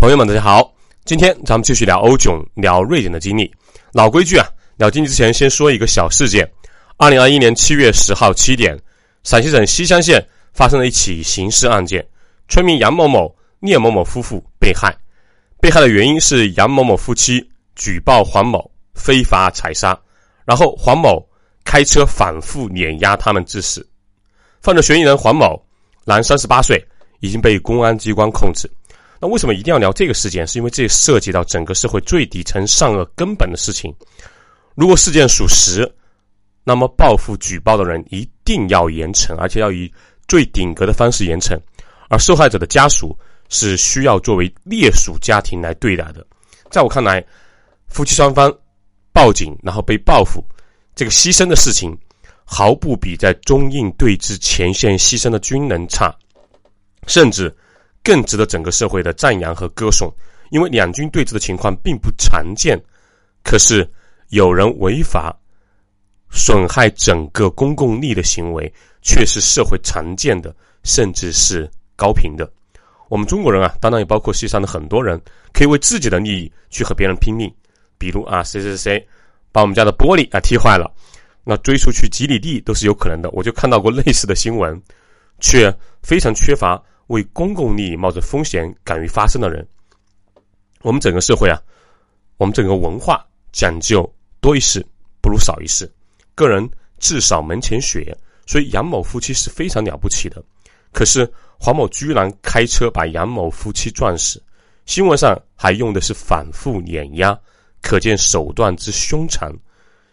朋友们，大家好，今天咱们继续聊欧囧，聊瑞典的经历。老规矩啊，聊经济之前先说一个小事件：二零二一年七月十号七点，陕西省西乡县发生了一起刑事案件，村民杨某某、聂某某夫妇被害。被害的原因是杨某某夫妻举报黄某非法采砂，然后黄某开车反复碾压他们致死。犯罪嫌疑人黄某，男，三十八岁，已经被公安机关控制。那为什么一定要聊这个事件？是因为这涉及到整个社会最底层、善恶根本的事情。如果事件属实，那么报复举报的人一定要严惩，而且要以最顶格的方式严惩。而受害者的家属是需要作为烈属家庭来对待的。在我看来，夫妻双方报警然后被报复，这个牺牲的事情，毫不比在中印对峙前线牺牲的军人差，甚至。更值得整个社会的赞扬和歌颂，因为两军对峙的情况并不常见。可是有人违法损害整个公共利益的行为，却是社会常见的，甚至是高频的。我们中国人啊，当然也包括世界上的很多人，可以为自己的利益去和别人拼命。比如啊，谁谁谁把我们家的玻璃啊踢坏了，那追出去几里地都是有可能的。我就看到过类似的新闻，却非常缺乏。为公共利益冒着风险敢于发声的人，我们整个社会啊，我们整个文化讲究多一事不如少一事，个人至少门前雪，所以杨某夫妻是非常了不起的。可是黄某居然开车把杨某夫妻撞死，新闻上还用的是反复碾压，可见手段之凶残。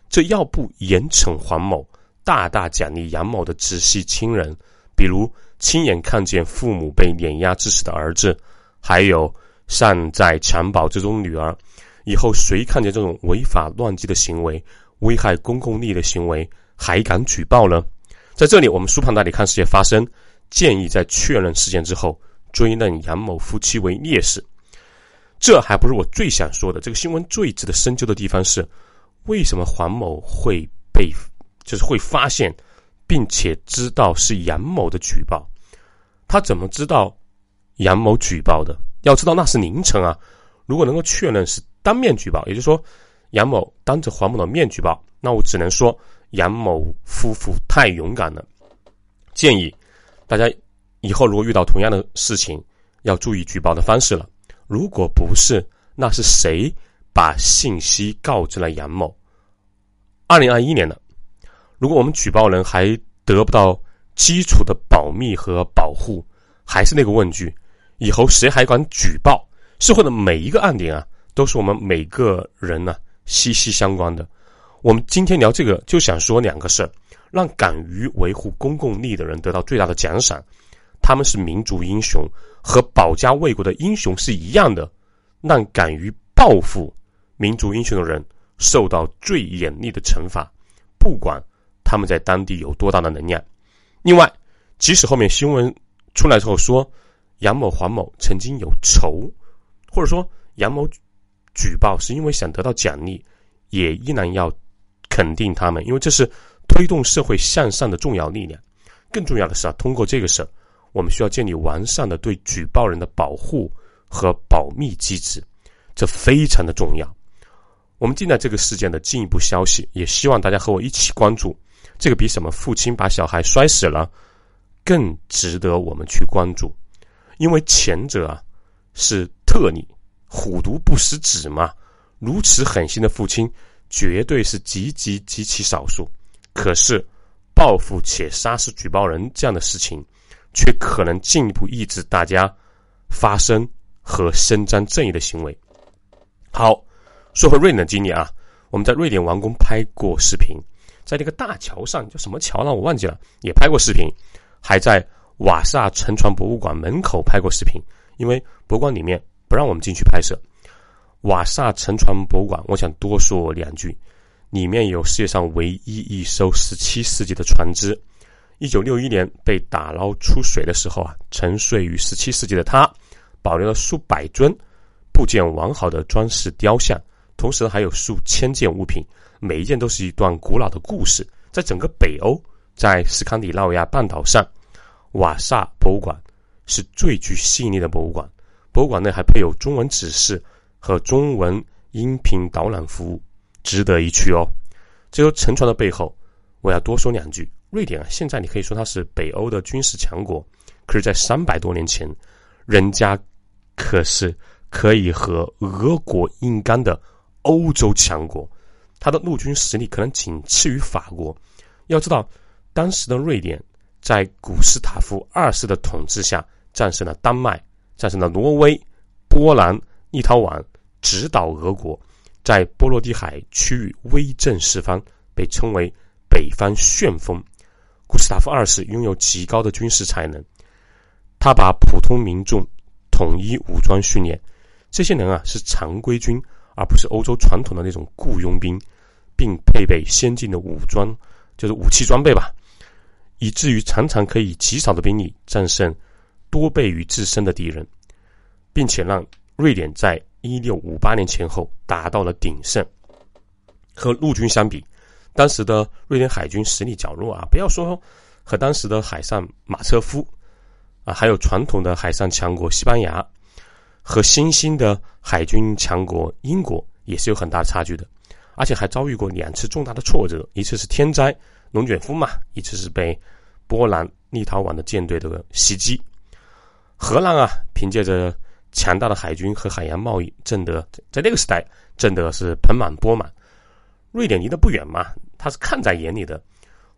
这要不严惩黄某，大大奖励杨某的直系亲人，比如。亲眼看见父母被碾压致死的儿子，还有善在襁褓之中女儿，以后谁看见这种违法乱纪的行为、危害公共利益的行为，还敢举报呢？在这里，我们苏胖带你看世界发生，建议在确认事件之后，追认杨某夫妻为烈士。这还不是我最想说的。这个新闻最值得深究的地方是，为什么黄某会被，就是会发现？并且知道是杨某的举报，他怎么知道杨某举报的？要知道那是凌晨啊！如果能够确认是当面举报，也就是说杨某当着黄某的面举报，那我只能说杨某夫妇太勇敢了。建议大家以后如果遇到同样的事情，要注意举报的方式了。如果不是，那是谁把信息告知了杨某？二零二一年的。如果我们举报人还得不到基础的保密和保护，还是那个问句：以后谁还敢举报？社会的每一个案点啊，都是我们每个人呢息息相关的。我们今天聊这个，就想说两个事儿：让敢于维护公共利益的人得到最大的奖赏，他们是民族英雄，和保家卫国的英雄是一样的；让敢于报复民族英雄的人受到最严厉的惩罚，不管。他们在当地有多大的能量？另外，即使后面新闻出来之后说杨某、黄某曾经有仇，或者说杨某举报是因为想得到奖励，也依然要肯定他们，因为这是推动社会向上的重要力量。更重要的是啊，通过这个事儿，我们需要建立完善的对举报人的保护和保密机制，这非常的重要。我们进来这个事件的进一步消息，也希望大家和我一起关注。这个比什么父亲把小孩摔死了更值得我们去关注，因为前者啊是特例，虎毒不食子嘛。如此狠心的父亲绝对是极极极其少数，可是报复且杀死举报人这样的事情，却可能进一步抑制大家发声和伸张正义的行为。好，说回瑞典的经历啊，我们在瑞典王宫拍过视频。在那个大桥上叫什么桥呢？我忘记了，也拍过视频，还在瓦萨沉船博物馆门口拍过视频。因为博物馆里面不让我们进去拍摄。瓦萨沉船博物馆，我想多说两句。里面有世界上唯一一艘十七世纪的船只，一九六一年被打捞出水的时候啊，沉睡于十七世纪的它，保留了数百尊部件完好的装饰雕像，同时还有数千件物品。每一件都是一段古老的故事，在整个北欧，在斯堪的纳维亚半岛上，瓦萨博物馆是最具吸引力的博物馆。博物馆内还配有中文指示和中文音频导览服务，值得一去哦。这艘沉船的背后，我要多说两句。瑞典啊，现在你可以说它是北欧的军事强国，可是，在三百多年前，人家可是可以和俄国硬刚的欧洲强国，他的陆军实力可能仅次于法国。要知道，当时的瑞典在古斯塔夫二世的统治下，战胜了丹麦，战胜了挪威、波兰、立陶宛，直捣俄国，在波罗的海区域威震四方，被称为北方旋风。古斯塔夫二世拥有极高的军事才能，他把普通民众统一武装训练，这些人啊是常规军，而不是欧洲传统的那种雇佣兵，并配备先进的武装，就是武器装备吧，以至于常常可以极少的兵力战胜多倍于自身的敌人，并且让瑞典在一六五八年前后达到了鼎盛。和陆军相比。当时的瑞典海军实力较弱啊，不要说和当时的海上马车夫啊，还有传统的海上强国西班牙和新兴的海军强国英国也是有很大差距的，而且还遭遇过两次重大的挫折，一次是天灾龙卷风嘛，一次是被波兰立陶宛的舰队的袭击。荷兰啊，凭借着强大的海军和海洋贸易，挣得在那个时代挣得是盆满钵满。瑞典离得不远嘛。他是看在眼里的，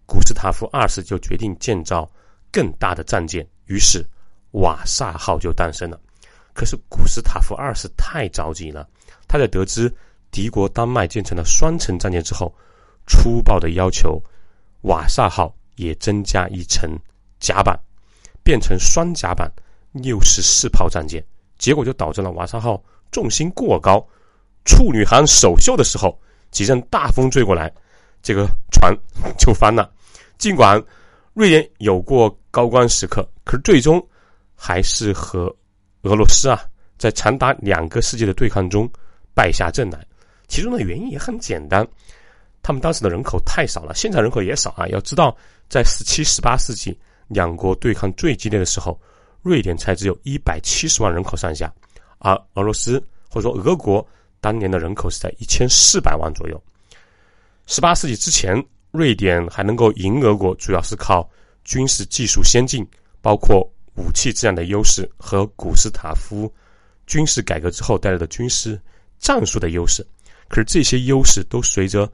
古斯塔夫二世就决定建造更大的战舰，于是瓦萨号就诞生了。可是古斯塔夫二世太着急了，他在得知敌国丹麦建成了双层战舰之后，粗暴的要求瓦萨号也增加一层甲板，变成双甲板六十四炮战舰，结果就导致了瓦萨号重心过高，处女航首秀的时候，几阵大风吹过来。这个船就翻了，尽管瑞典有过高光时刻，可是最终还是和俄罗斯啊在长达两个世纪的对抗中败下阵来。其中的原因也很简单，他们当时的人口太少了，现在人口也少啊。要知道，在十七、十八世纪两国对抗最激烈的时候，瑞典才只有一百七十万人口上下，而俄罗斯或者说俄国当年的人口是在一千四百万左右。十八世纪之前，瑞典还能够赢俄国，主要是靠军事技术先进，包括武器质量的优势和古斯塔夫军事改革之后带来的军事战术的优势。可是这些优势都随着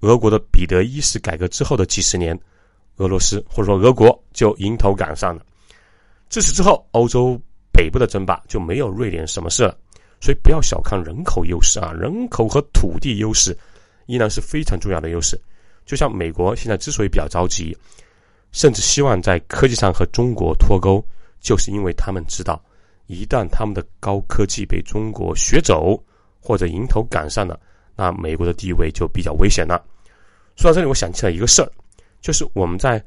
俄国的彼得一世改革之后的几十年，俄罗斯或者说俄国就迎头赶上了。自此之后，欧洲北部的争霸就没有瑞典什么事了。所以不要小看人口优势啊，人口和土地优势。依然是非常重要的优势，就像美国现在之所以比较着急，甚至希望在科技上和中国脱钩，就是因为他们知道，一旦他们的高科技被中国学走或者迎头赶上了，那美国的地位就比较危险了。说到这里，我想起来一个事儿，就是我们在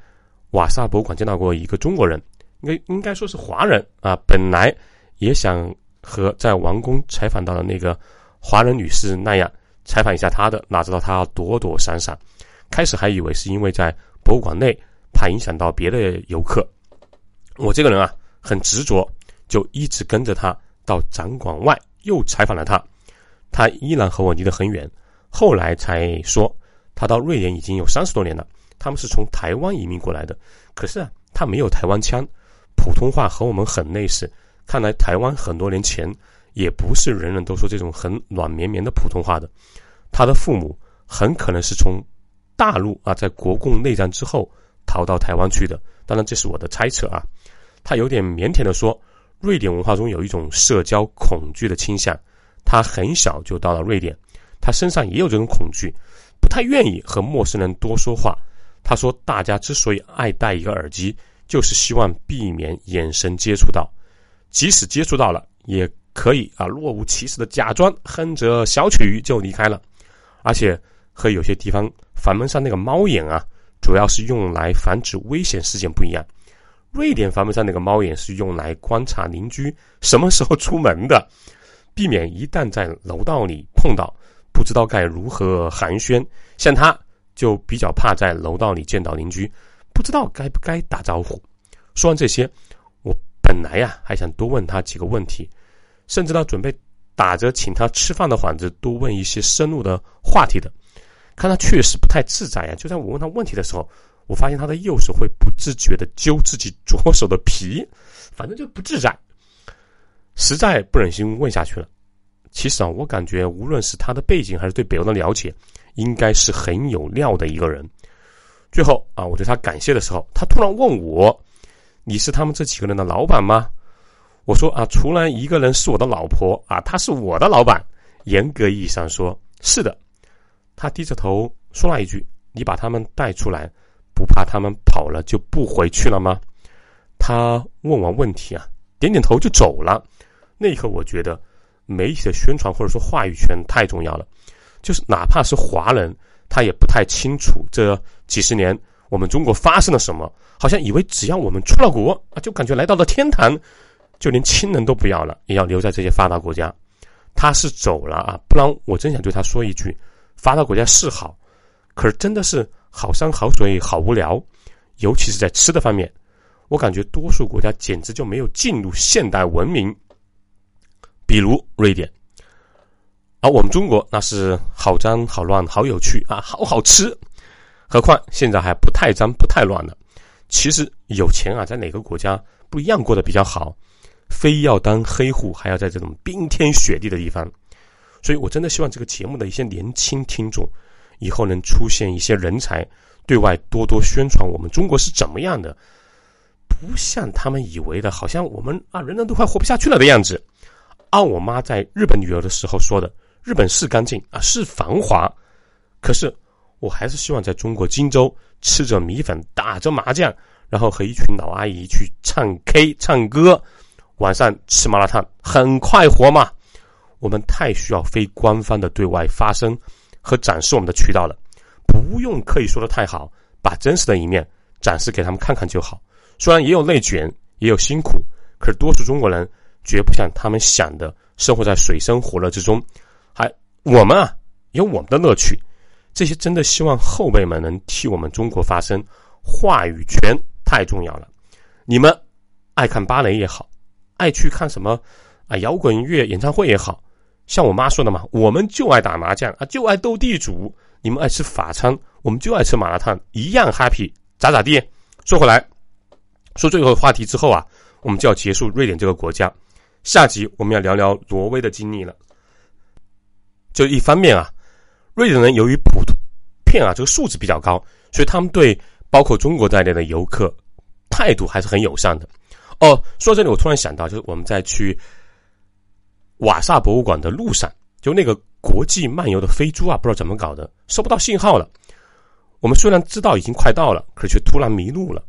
瓦萨博物馆见到过一个中国人，应该应该说是华人啊，本来也想和在王宫采访到的那个华人女士那样。采访一下他的，哪知道他躲躲闪闪。开始还以为是因为在博物馆内怕影响到别的游客。我这个人啊很执着，就一直跟着他到展馆外，又采访了他。他依然和我离得很远。后来才说，他到瑞典已经有三十多年了。他们是从台湾移民过来的，可是啊，他没有台湾腔，普通话和我们很类似。看来台湾很多年前。也不是人人都说这种很软绵绵的普通话的，他的父母很可能是从大陆啊，在国共内战之后逃到台湾去的。当然，这是我的猜测啊。他有点腼腆的说，瑞典文化中有一种社交恐惧的倾向。他很小就到了瑞典，他身上也有这种恐惧，不太愿意和陌生人多说话。他说，大家之所以爱戴一个耳机，就是希望避免眼神接触到，即使接触到了也。可以啊，若无其事的假装哼着小曲就离开了，而且和有些地方房门上那个猫眼啊，主要是用来防止危险事件不一样。瑞典房门上那个猫眼是用来观察邻居什么时候出门的，避免一旦在楼道里碰到，不知道该如何寒暄。像他就比较怕在楼道里见到邻居，不知道该不该打招呼。说完这些，我本来呀还想多问他几个问题。甚至呢准备打着请他吃饭的幌子，多问一些深入的话题的。看他确实不太自在呀。就在我问他问题的时候，我发现他的右手会不自觉的揪自己左手的皮，反正就不自在，实在不忍心问下去了。其实啊，我感觉无论是他的背景还是对北欧的了解，应该是很有料的一个人。最后啊，我对他感谢的时候，他突然问我：“你是他们这几个人的老板吗？”我说：“啊，除了一个人是我的老婆啊，他是我的老板。严格意义上说，是的。”他低着头说了一句：“你把他们带出来，不怕他们跑了就不回去了吗？”他问完问题啊，点点头就走了。那一刻，我觉得。媒体的宣传或者说话语权太重要了，就是哪怕是华人，他也不太清楚这几十年我们中国发生了什么，好像以为只要我们出了国啊，就感觉来到了天堂，就连亲人都不要了，也要留在这些发达国家。他是走了啊，不然我真想对他说一句：发达国家是好，可是真的是好山好水好无聊，尤其是在吃的方面，我感觉多数国家简直就没有进入现代文明。比如瑞典，而我们中国那是好脏好乱好有趣啊，好好吃。何况现在还不太脏不太乱了。其实有钱啊，在哪个国家不一样过得比较好，非要当黑户，还要在这种冰天雪地的地方。所以我真的希望这个节目的一些年轻听众，以后能出现一些人才，对外多多宣传我们中国是怎么样的，不像他们以为的，好像我们啊人人都快活不下去了的样子。按我妈在日本旅游的时候说的，日本是干净啊，是繁华，可是我还是希望在中国荆州吃着米粉，打着麻将，然后和一群老阿姨去唱 K 唱歌，晚上吃麻辣烫，很快活嘛。我们太需要非官方的对外发声和展示我们的渠道了，不用刻意说的太好，把真实的一面展示给他们看看就好。虽然也有内卷，也有辛苦，可是多数中国人。绝不像他们想的，生活在水深火热之中。还我们啊，有我们的乐趣。这些真的希望后辈们能替我们中国发声，话语权太重要了。你们爱看芭蕾也好，爱去看什么啊摇滚乐演唱会也好，像我妈说的嘛，我们就爱打麻将啊，就爱斗地主。你们爱吃法餐，我们就爱吃麻辣烫，一样 happy，咋咋地。说回来，说最后话题之后啊，我们就要结束瑞典这个国家。下集我们要聊聊挪威的经历了。就一方面啊，瑞典人由于普遍啊这个素质比较高，所以他们对包括中国在内的游客态度还是很友善的。哦，说到这里，我突然想到，就是我们在去瓦萨博物馆的路上，就那个国际漫游的飞猪啊，不知道怎么搞的，收不到信号了。我们虽然知道已经快到了，可是却突然迷路了。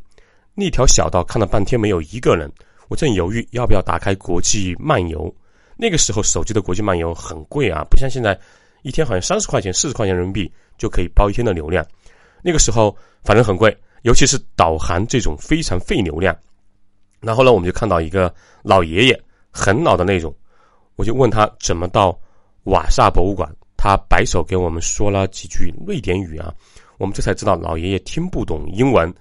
那条小道看了半天，没有一个人。我正犹豫要不要打开国际漫游，那个时候手机的国际漫游很贵啊，不像现在一天好像三十块钱、四十块钱人民币就可以包一天的流量。那个时候反正很贵，尤其是导航这种非常费流量。然后呢，我们就看到一个老爷爷很老的那种，我就问他怎么到瓦萨博物馆，他摆手给我们说了几句瑞典语啊，我们这才知道老爷爷听不懂英文。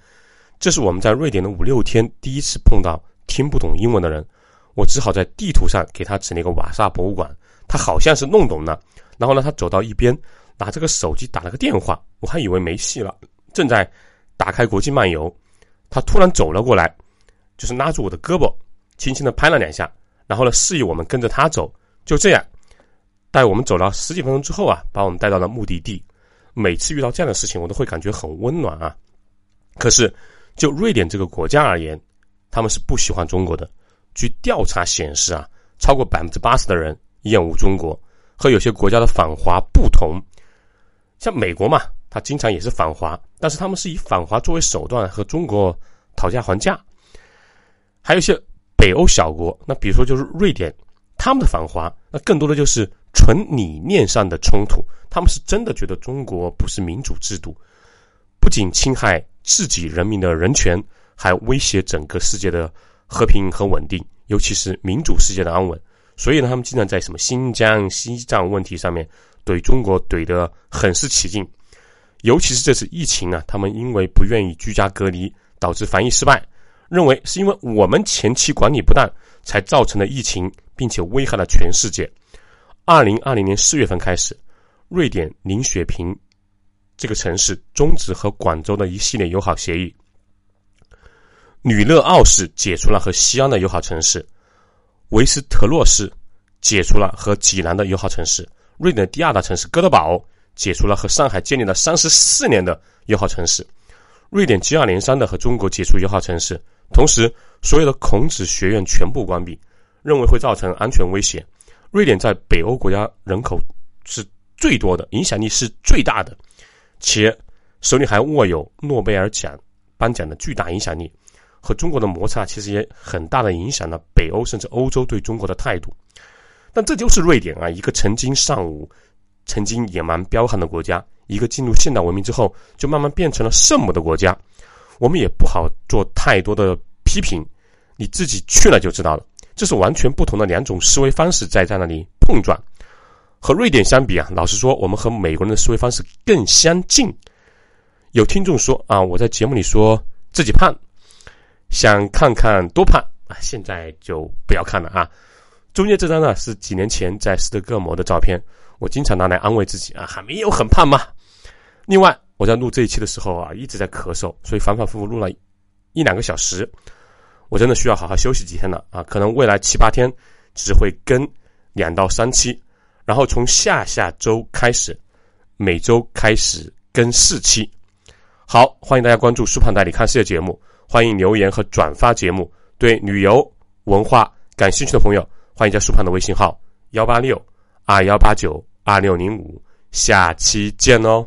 这是我们在瑞典的五六天第一次碰到。听不懂英文的人，我只好在地图上给他指那个瓦萨博物馆。他好像是弄懂了，然后呢，他走到一边，拿这个手机打了个电话。我还以为没戏了，正在打开国际漫游，他突然走了过来，就是拉住我的胳膊，轻轻的拍了两下，然后呢，示意我们跟着他走。就这样，带我们走了十几分钟之后啊，把我们带到了目的地。每次遇到这样的事情，我都会感觉很温暖啊。可是，就瑞典这个国家而言，他们是不喜欢中国的。据调查显示啊，超过百分之八十的人厌恶中国。和有些国家的反华不同，像美国嘛，它经常也是反华，但是他们是以反华作为手段和中国讨价还价。还有一些北欧小国，那比如说就是瑞典，他们的反华那更多的就是纯理念上的冲突。他们是真的觉得中国不是民主制度，不仅侵害自己人民的人权。还威胁整个世界的和平和稳定，尤其是民主世界的安稳。所以呢，他们经常在什么新疆、西藏问题上面怼中国怼得很是起劲。尤其是这次疫情啊，他们因为不愿意居家隔离，导致防疫失败，认为是因为我们前期管理不当，才造成的疫情并且危害了全世界。二零二零年四月份开始，瑞典林雪平这个城市终止和广州的一系列友好协议。吕勒奥市解除了和西安的友好城市，维斯特洛市解除了和济南的友好城市。瑞典第二大城市哥德堡解除了和上海建立了三十四年的友好城市。瑞典接二连三的和中国解除友好城市，同时所有的孔子学院全部关闭，认为会造成安全威胁。瑞典在北欧国家人口是最多的，影响力是最大的，且手里还握有诺贝尔奖颁奖的巨大影响力。和中国的摩擦其实也很大的影响了北欧甚至欧洲对中国的态度，但这就是瑞典啊，一个曾经尚武、曾经野蛮彪悍的国家，一个进入现代文明之后就慢慢变成了圣母的国家。我们也不好做太多的批评，你自己去了就知道了。这是完全不同的两种思维方式在在那里碰撞。和瑞典相比啊，老实说，我们和美国人的思维方式更相近。有听众说啊，我在节目里说自己胖。想看看多胖啊！现在就不要看了啊。中间这张呢是几年前在斯德哥尔摩的照片，我经常拿来安慰自己啊，还没有很胖嘛。另外，我在录这一期的时候啊，一直在咳嗽，所以反反复复录了一两个小时，我真的需要好好休息几天了啊。可能未来七八天只会更两到三期，然后从下下周开始，每周开始更四期。好，欢迎大家关注“舒胖带你看世界”节目。欢迎留言和转发节目。对旅游文化感兴趣的朋友，欢迎加舒胖的微信号：幺八六二幺八九二六零五。下期见哦。